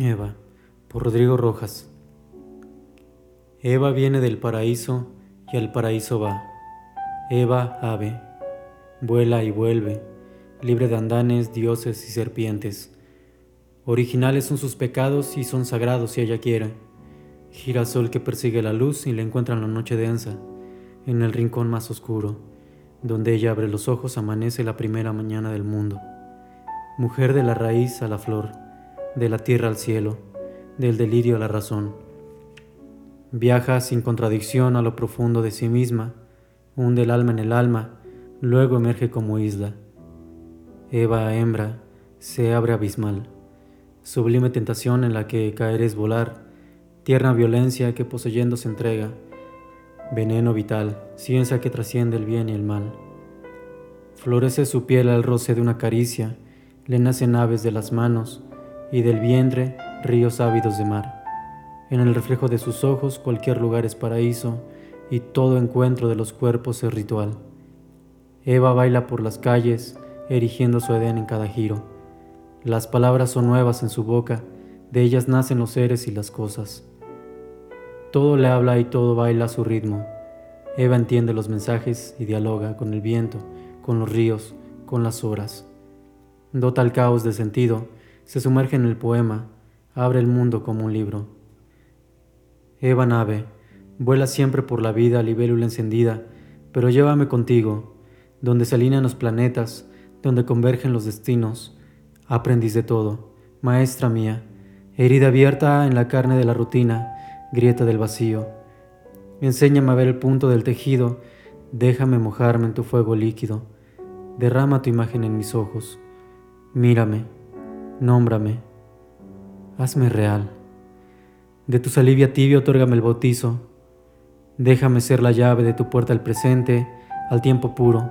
Eva, por Rodrigo Rojas. Eva viene del paraíso y al paraíso va. Eva, ave, vuela y vuelve, libre de andanes, dioses y serpientes. Originales son sus pecados y son sagrados si ella quiere. Girasol que persigue la luz y la encuentra en la noche densa, en el rincón más oscuro, donde ella abre los ojos amanece la primera mañana del mundo. Mujer de la raíz a la flor de la tierra al cielo, del delirio a la razón. Viaja sin contradicción a lo profundo de sí misma, hunde el alma en el alma, luego emerge como isla. Eva hembra, se abre abismal, sublime tentación en la que caer es volar, tierna violencia que poseyendo se entrega, veneno vital, ciencia que trasciende el bien y el mal. Florece su piel al roce de una caricia, le nacen aves de las manos, y del vientre ríos ávidos de mar. En el reflejo de sus ojos cualquier lugar es paraíso y todo encuentro de los cuerpos es ritual. Eva baila por las calles, erigiendo su Edén en cada giro. Las palabras son nuevas en su boca, de ellas nacen los seres y las cosas. Todo le habla y todo baila a su ritmo. Eva entiende los mensajes y dialoga con el viento, con los ríos, con las horas. Dota el caos de sentido, se sumerge en el poema, abre el mundo como un libro. Eva nave, vuela siempre por la vida libélula encendida, pero llévame contigo, donde se alinean los planetas, donde convergen los destinos, aprendiz de todo, maestra mía, herida abierta en la carne de la rutina, grieta del vacío. Enséñame a ver el punto del tejido, déjame mojarme en tu fuego líquido, derrama tu imagen en mis ojos, mírame nómbrame, hazme real. De tu salivia tibia otórgame el bautizo, déjame ser la llave de tu puerta al presente, al tiempo puro,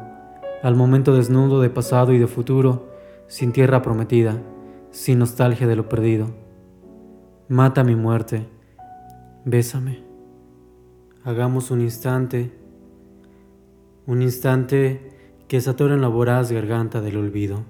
al momento desnudo de pasado y de futuro, sin tierra prometida, sin nostalgia de lo perdido. Mata mi muerte, bésame. Hagamos un instante, un instante que se atora en la voraz garganta del olvido.